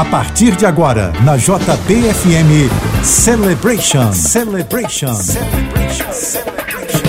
A partir de agora, na JBFM Celebration. Celebration. Celebration. Celebration.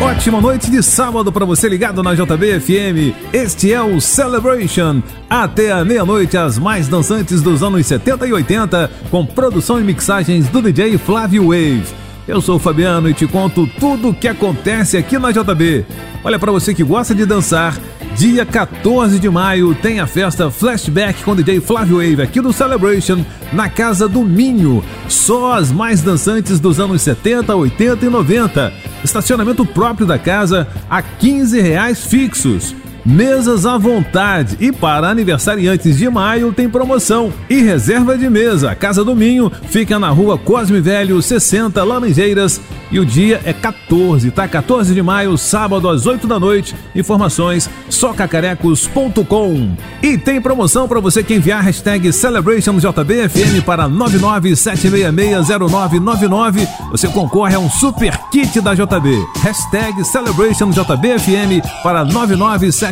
Ótima noite de sábado para você ligado na JBFM. Este é o Celebration. Até a meia-noite, as mais dançantes dos anos 70 e 80, com produção e mixagens do DJ Flávio Wave. Eu sou o Fabiano e te conto tudo o que acontece aqui na JB. Olha, para você que gosta de dançar, dia 14 de maio tem a festa Flashback com DJ Flávio Wave aqui do Celebration, na Casa do Minho. Só as mais dançantes dos anos 70, 80 e 90. Estacionamento próprio da casa a 15 reais fixos mesas à vontade e para aniversariantes de maio tem promoção e reserva de mesa. Casa do Minho fica na rua Cosme Velho, 60 Laranjeiras e o dia é 14, tá? 14 de maio, sábado às 8 da noite. Informações socacarecos.com. E tem promoção para você que enviar a hashtag CelebrationJBFM para 997660999. Você concorre a um super kit da JB. Hashtag CelebrationJBFM para 997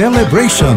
celebration.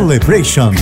celebration.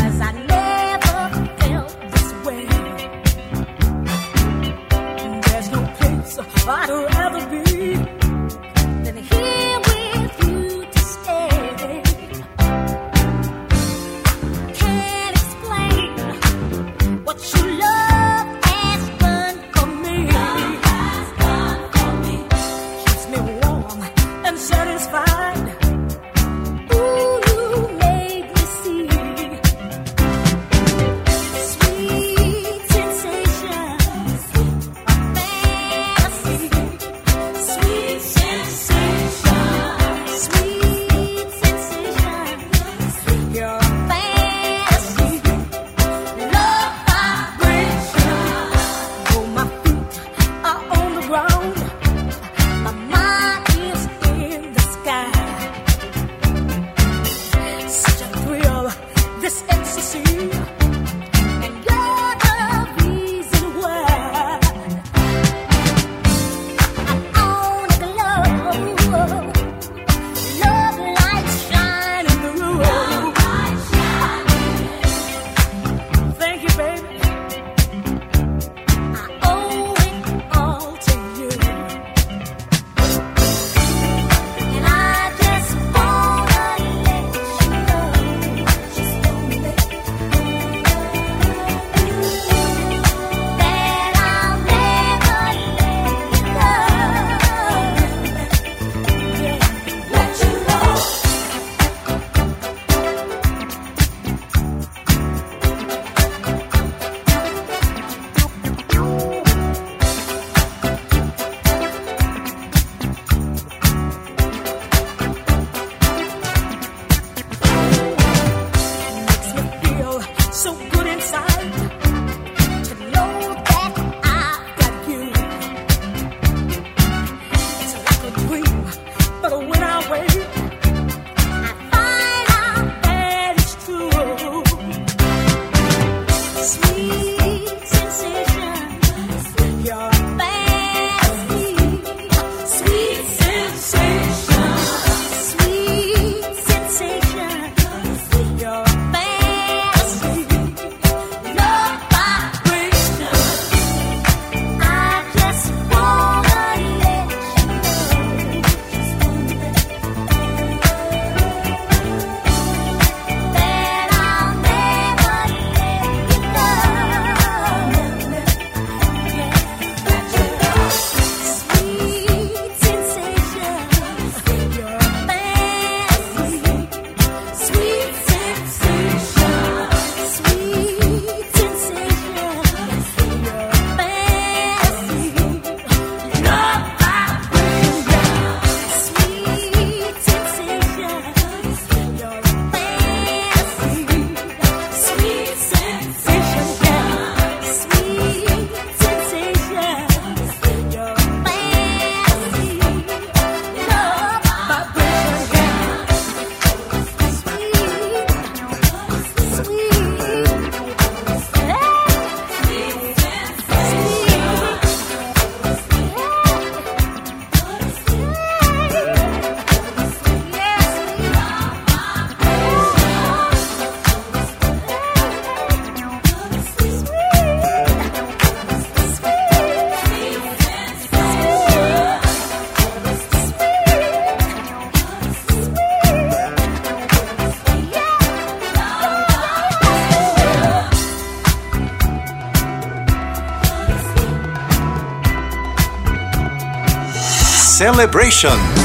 celebration.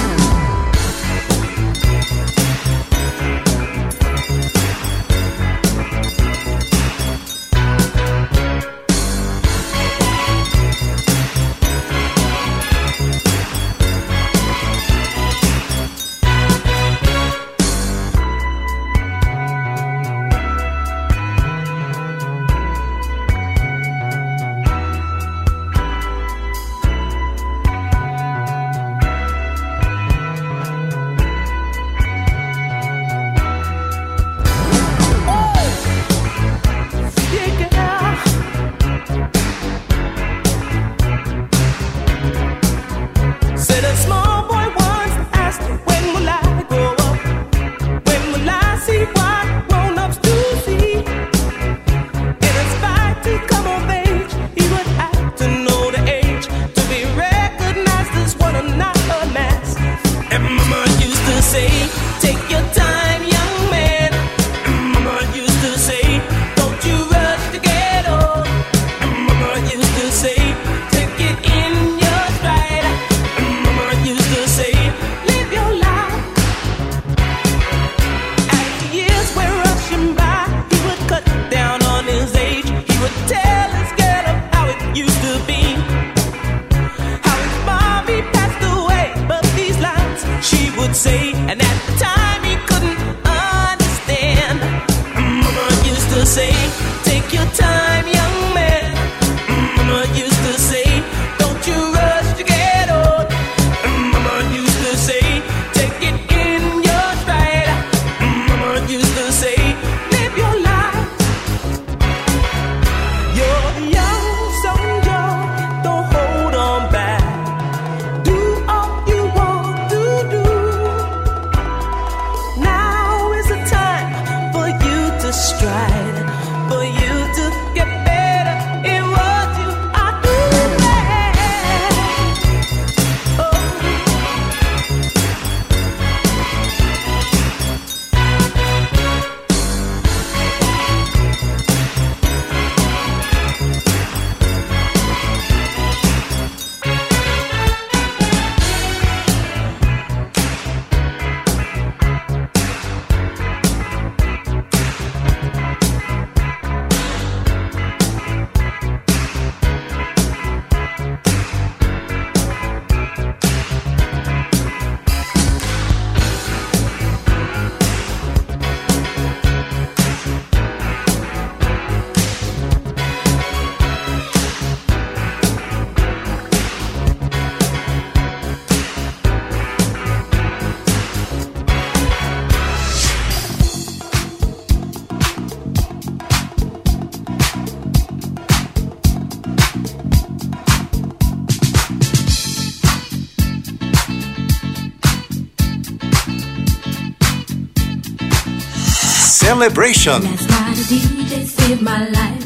celebration. Last night a DJ saved my life.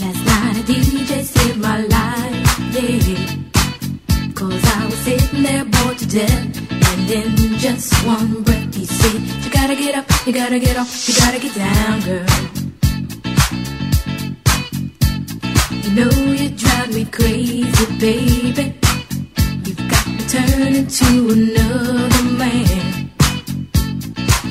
Last night a DJ saved my life. Yeah. Cause I was sitting there bored to death. And in just one breath, he said, You gotta get up, you gotta get off, you gotta get down, girl. You know you drive me crazy, baby. You've got to turn into another man.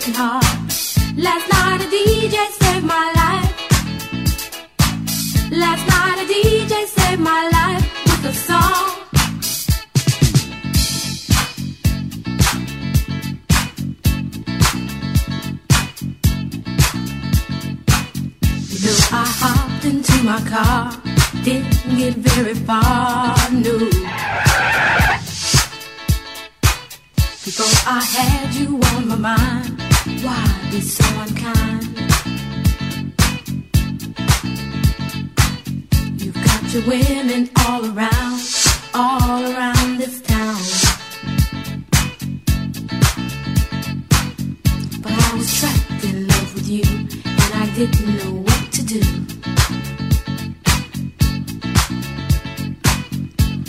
broken heart. Last night a DJ saved my life. Last night a DJ saved my life with a song. No, I hopped into my car, didn't get very far, no. Before I had you on my mind. Why be so unkind? You've got your women all around, all around this town. But I was trapped in love with you, and I didn't know what to do.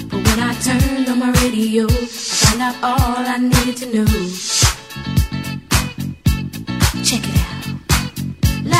But when I turned on my radio, I found out all I needed to know.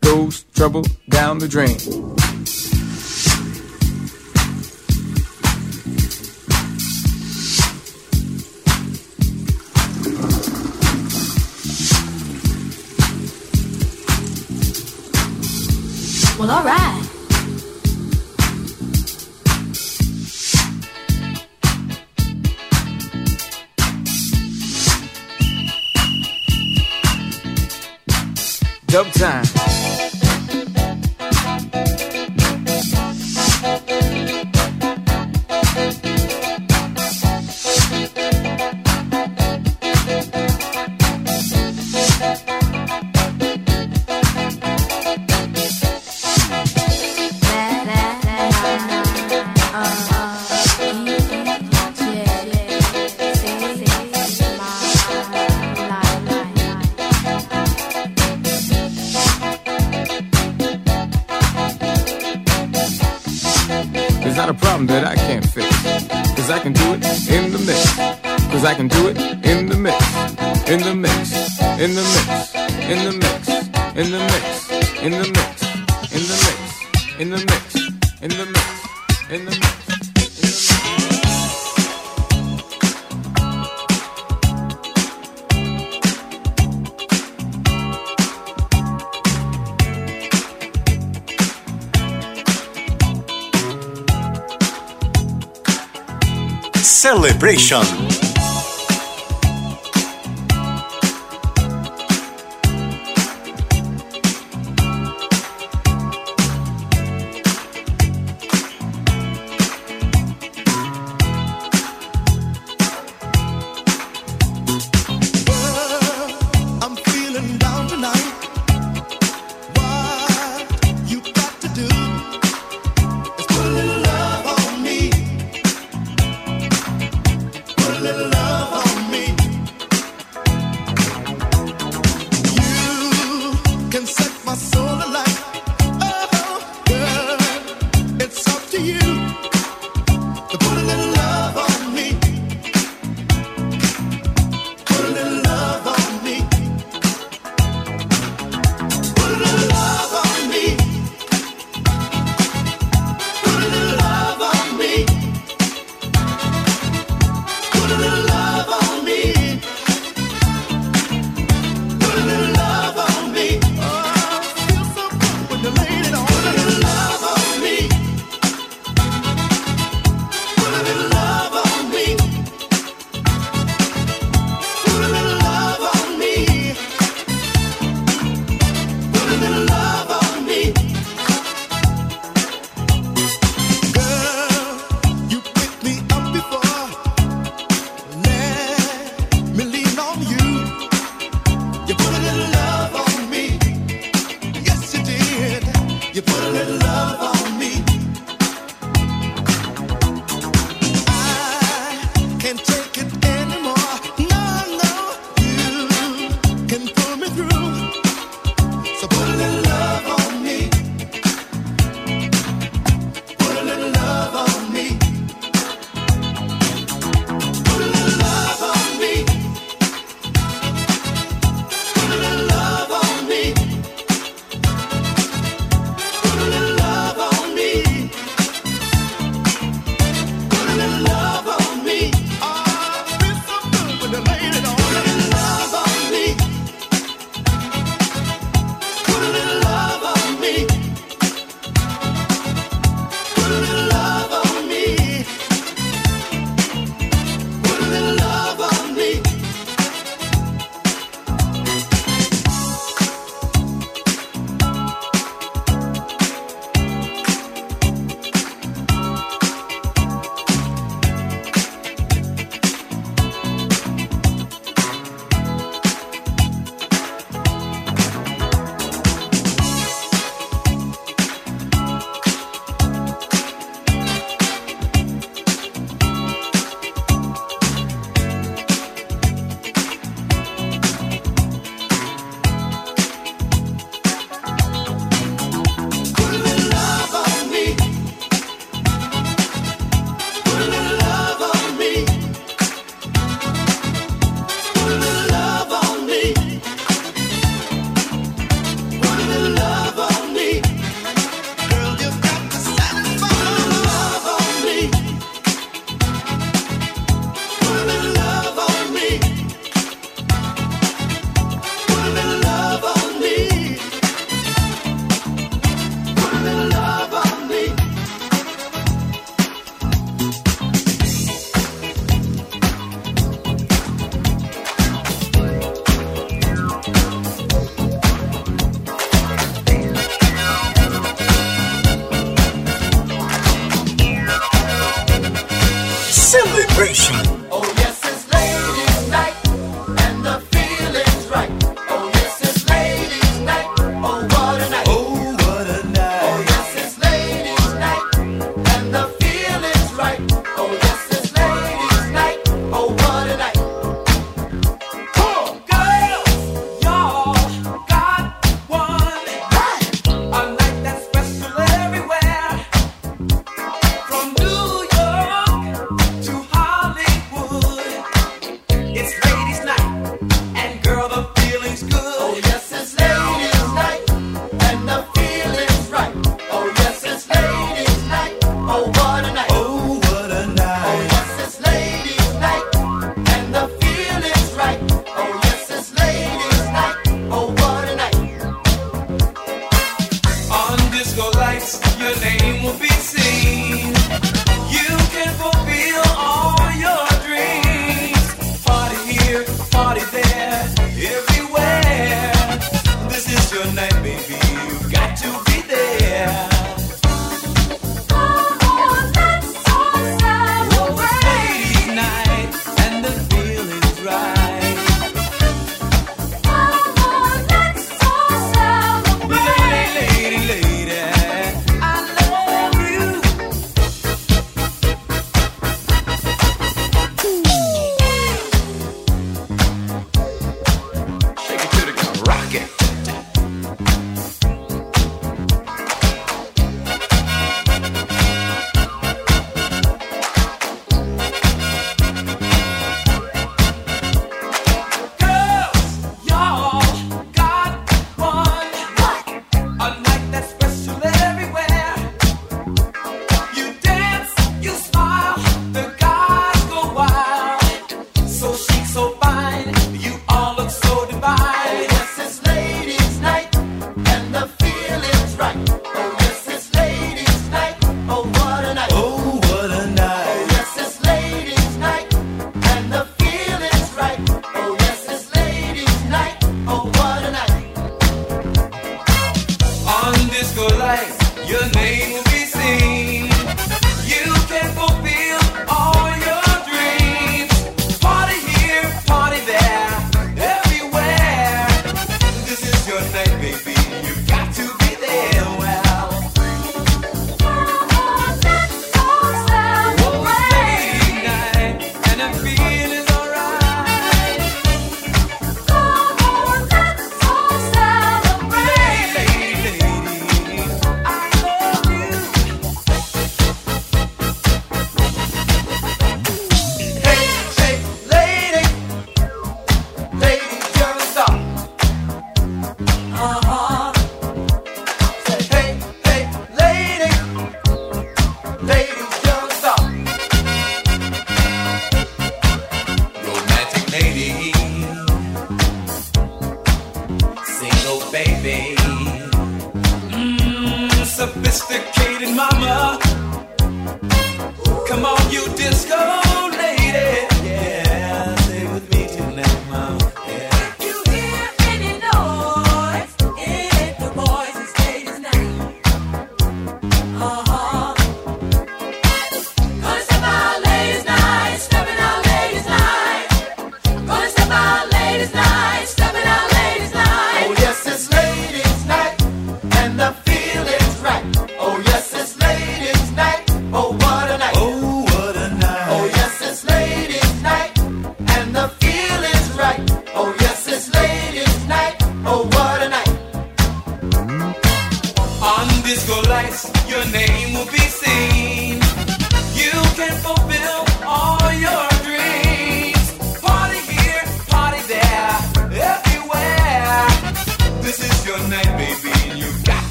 goes trouble down the drain. Well, all right. Dub time.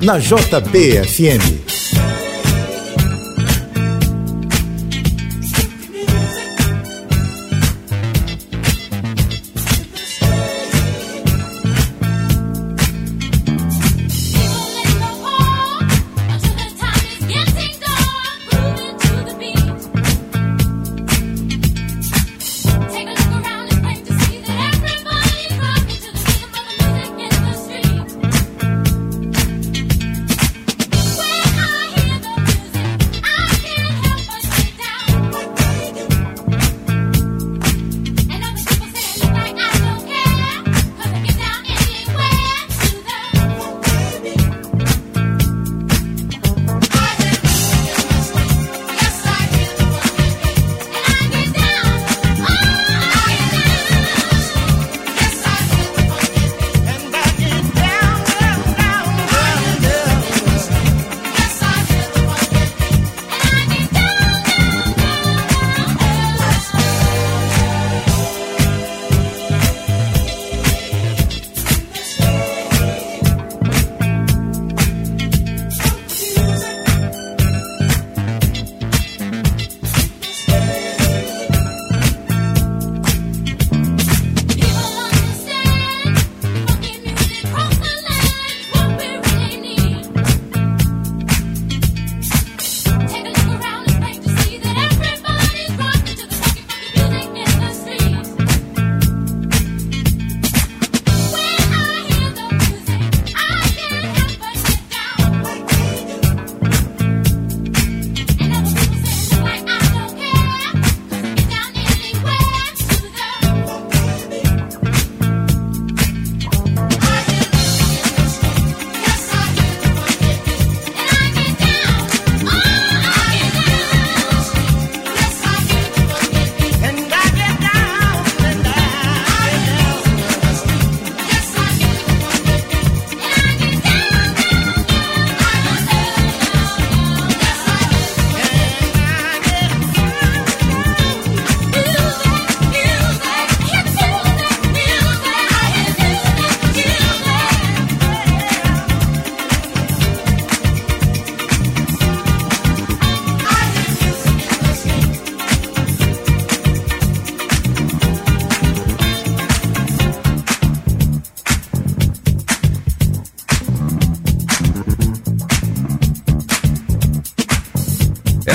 na JBFM.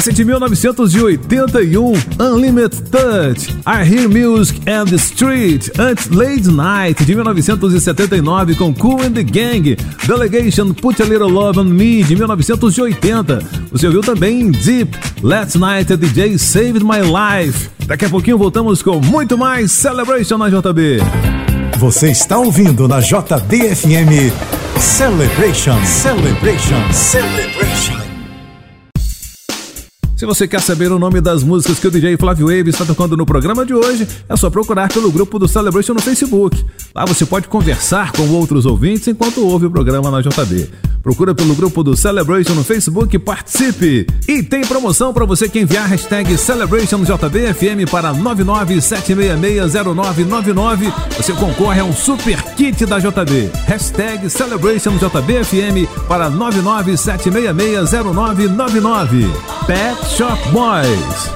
Classe de 1981, Unlimited Touch, I Hear Music and the Street, antes Late Night de 1979 com Cool and the Gang, Delegation Put a Little Love on Me de 1980. Você ouviu também Deep, Last Night a DJ Saved My Life. Daqui a pouquinho voltamos com muito mais Celebration na JB. Você está ouvindo na JBFM Celebration, Celebration, Celebration. Se você quer saber o nome das músicas que o DJ Flávio Wave está tocando no programa de hoje, é só procurar pelo grupo do Celebration no Facebook. Lá você pode conversar com outros ouvintes enquanto ouve o programa na JB. Procura pelo grupo do Celebration no Facebook, participe! E tem promoção para você que enviar a hashtag CelebrationJBFM para 997660999. Você concorre a um super kit da JB. Hashtag CelebrationJBFM para 997660999. Pet Shop Boys.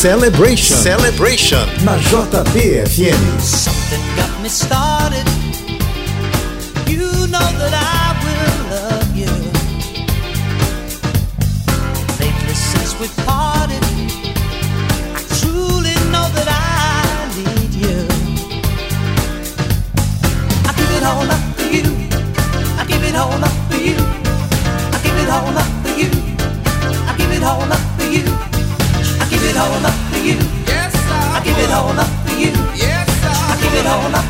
Celebration. Celebration. Na JBFM. Something got me started. You know that I give it all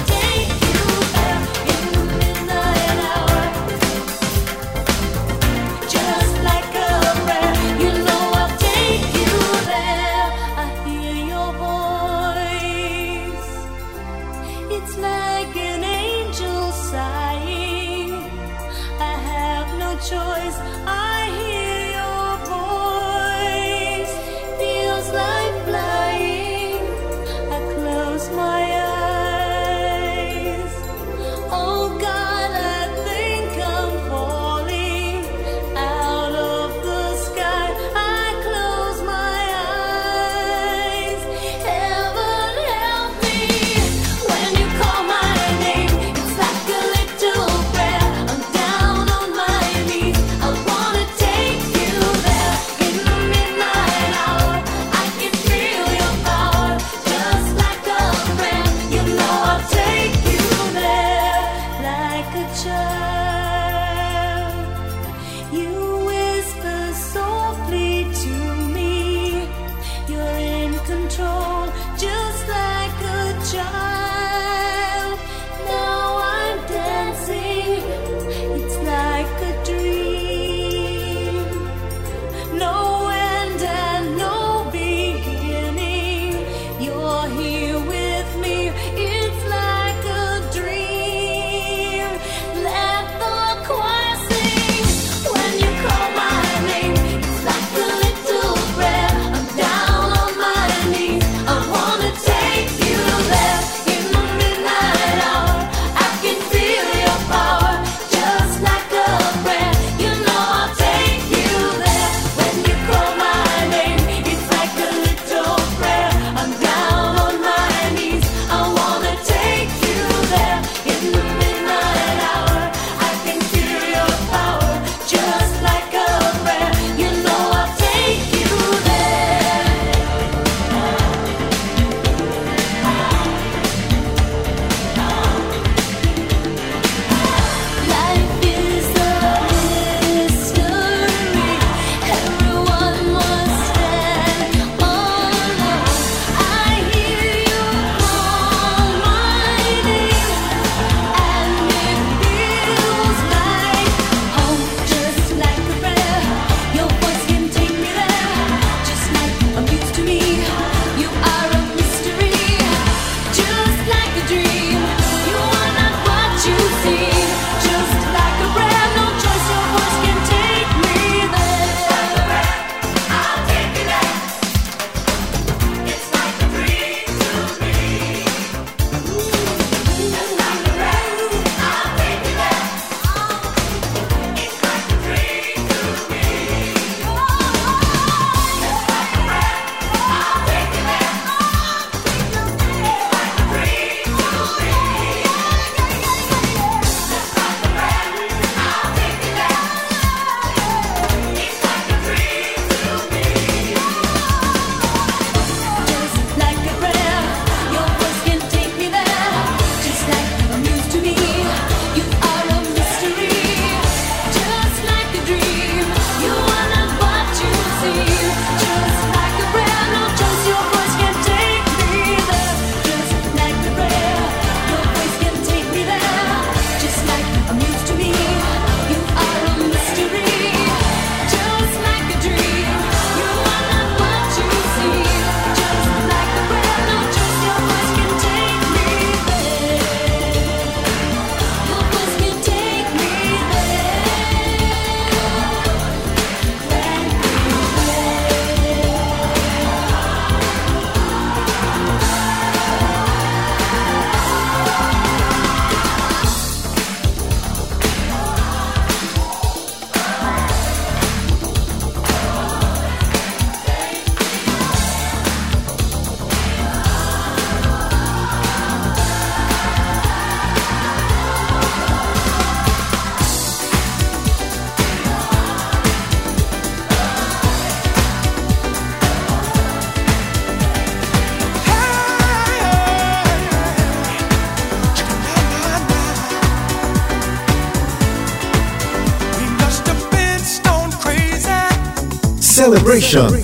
celebration.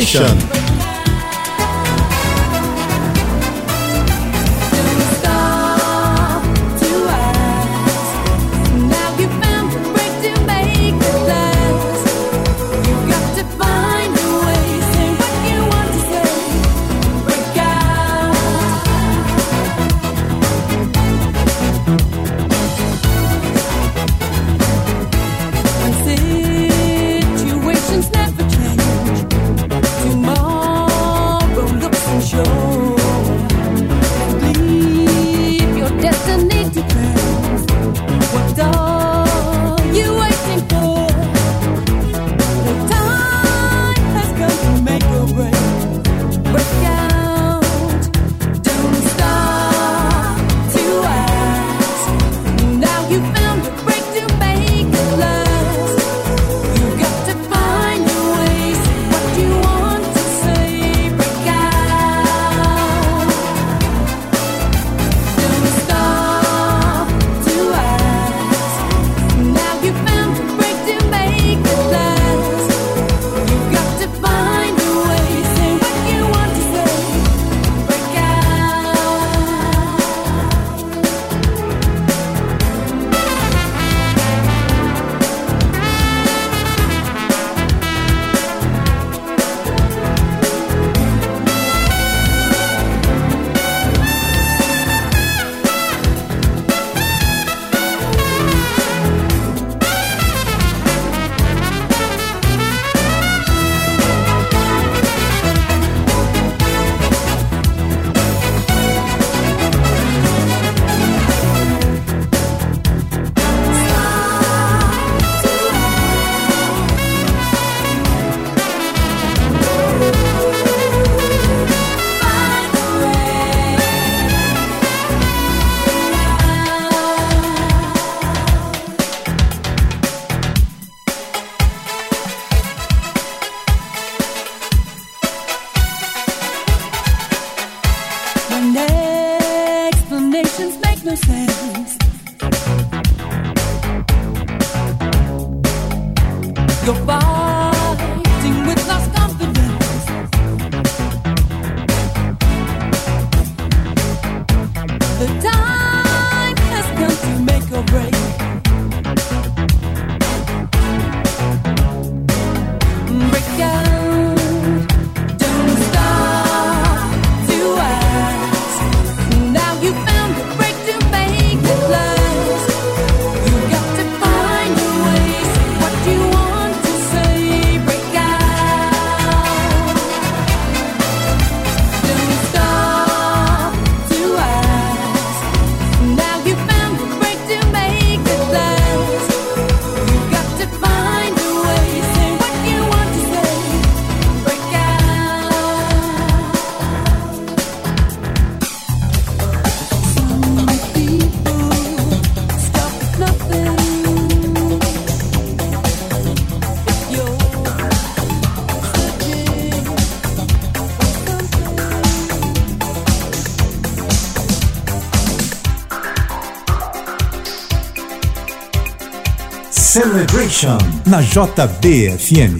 Vibration. na JBFM.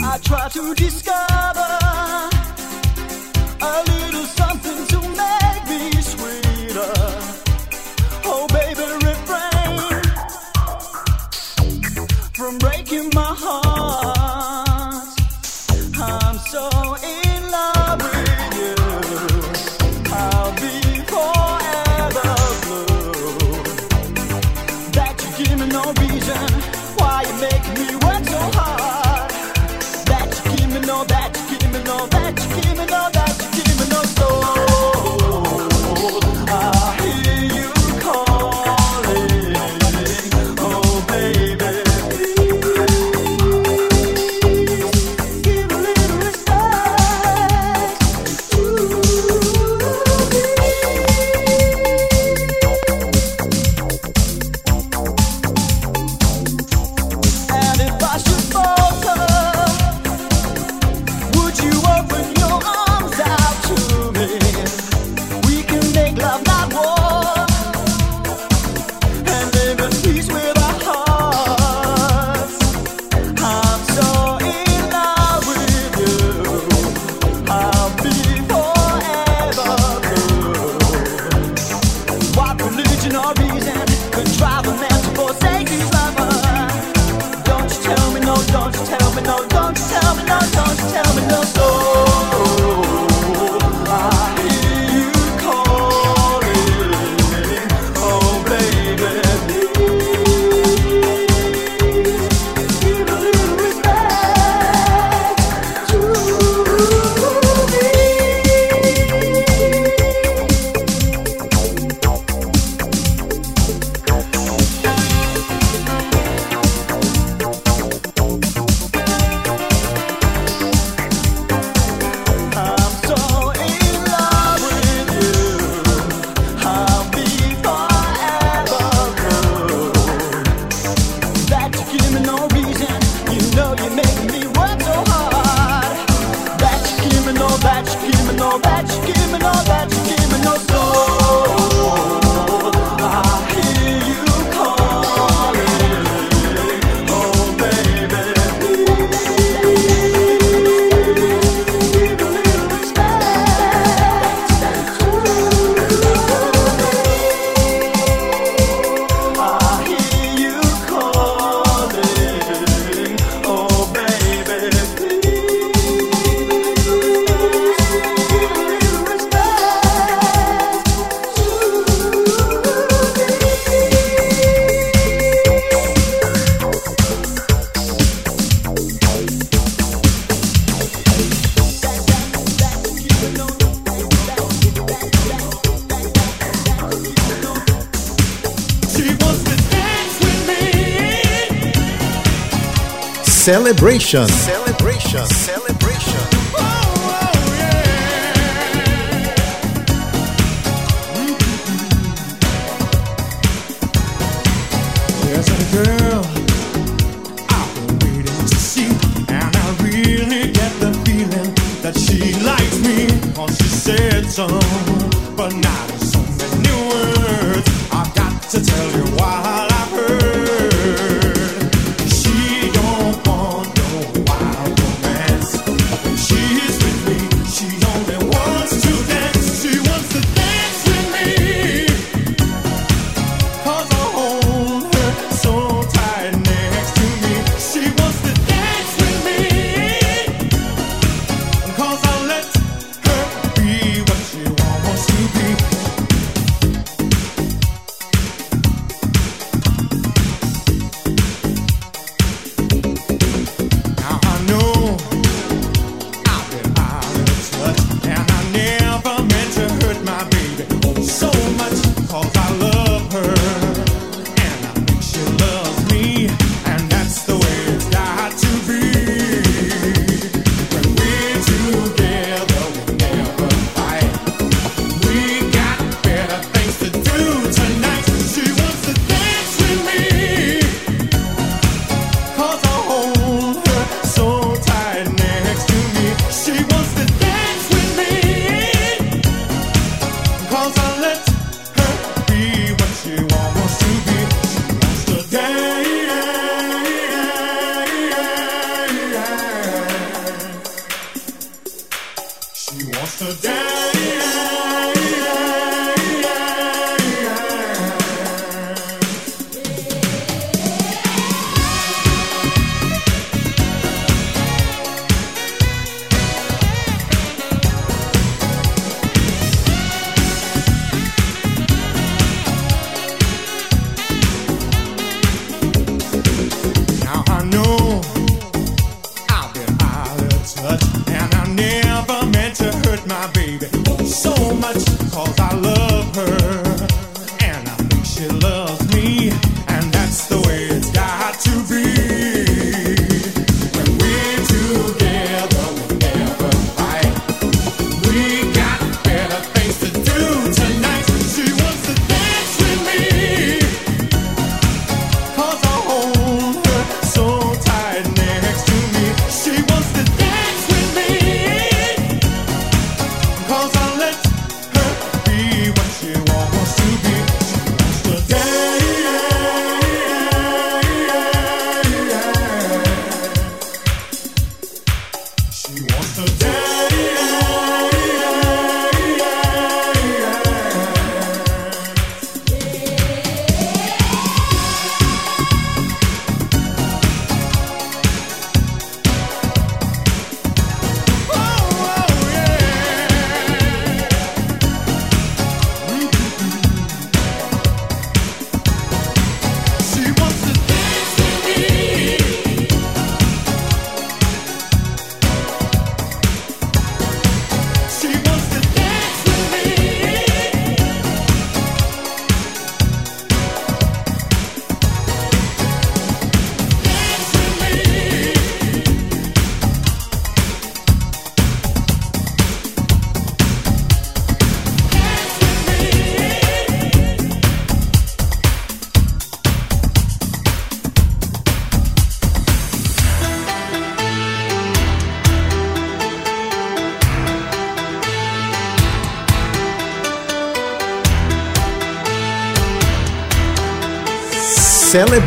celebration. celebration. so much, cause I love her.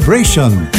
celebration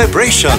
celebration.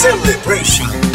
celebration.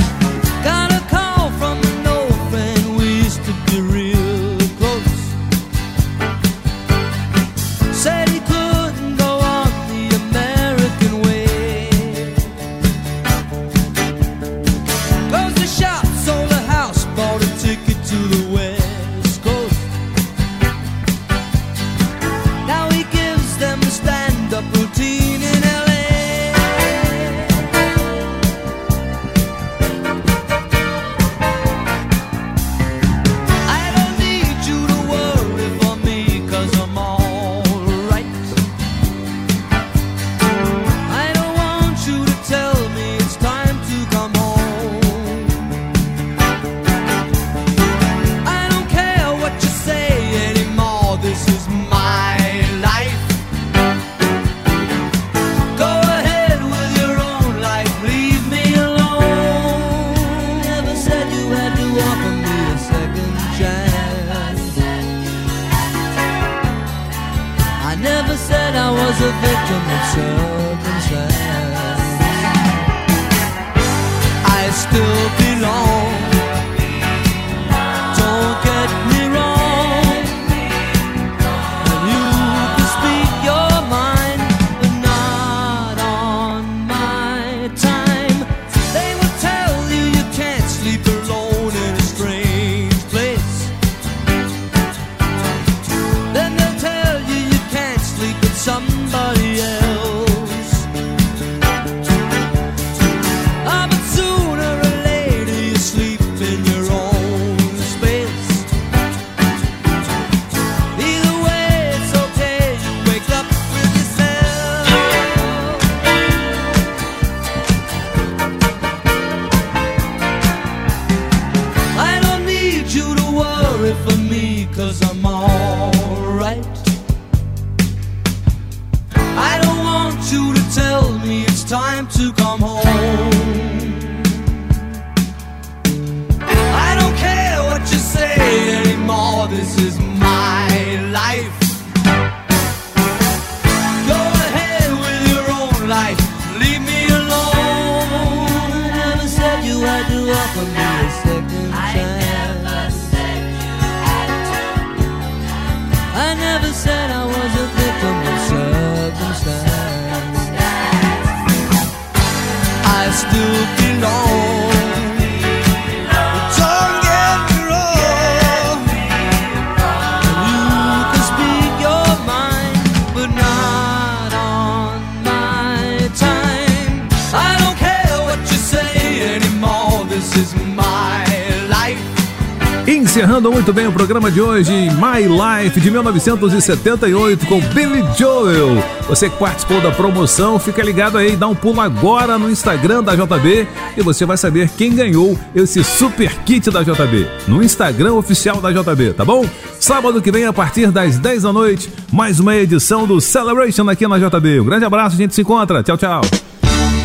programa de hoje, My Life de 1978 com Billy Joel. Você que participou da promoção, fica ligado aí, dá um pulo agora no Instagram da JB e você vai saber quem ganhou esse super kit da JB no Instagram oficial da JB, tá bom? Sábado que vem a partir das 10 da noite, mais uma edição do Celebration aqui na JB. Um grande abraço, a gente se encontra. Tchau, tchau.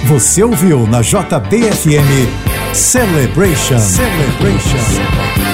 Você ouviu na JBFM Celebration. Celebration. Celebration.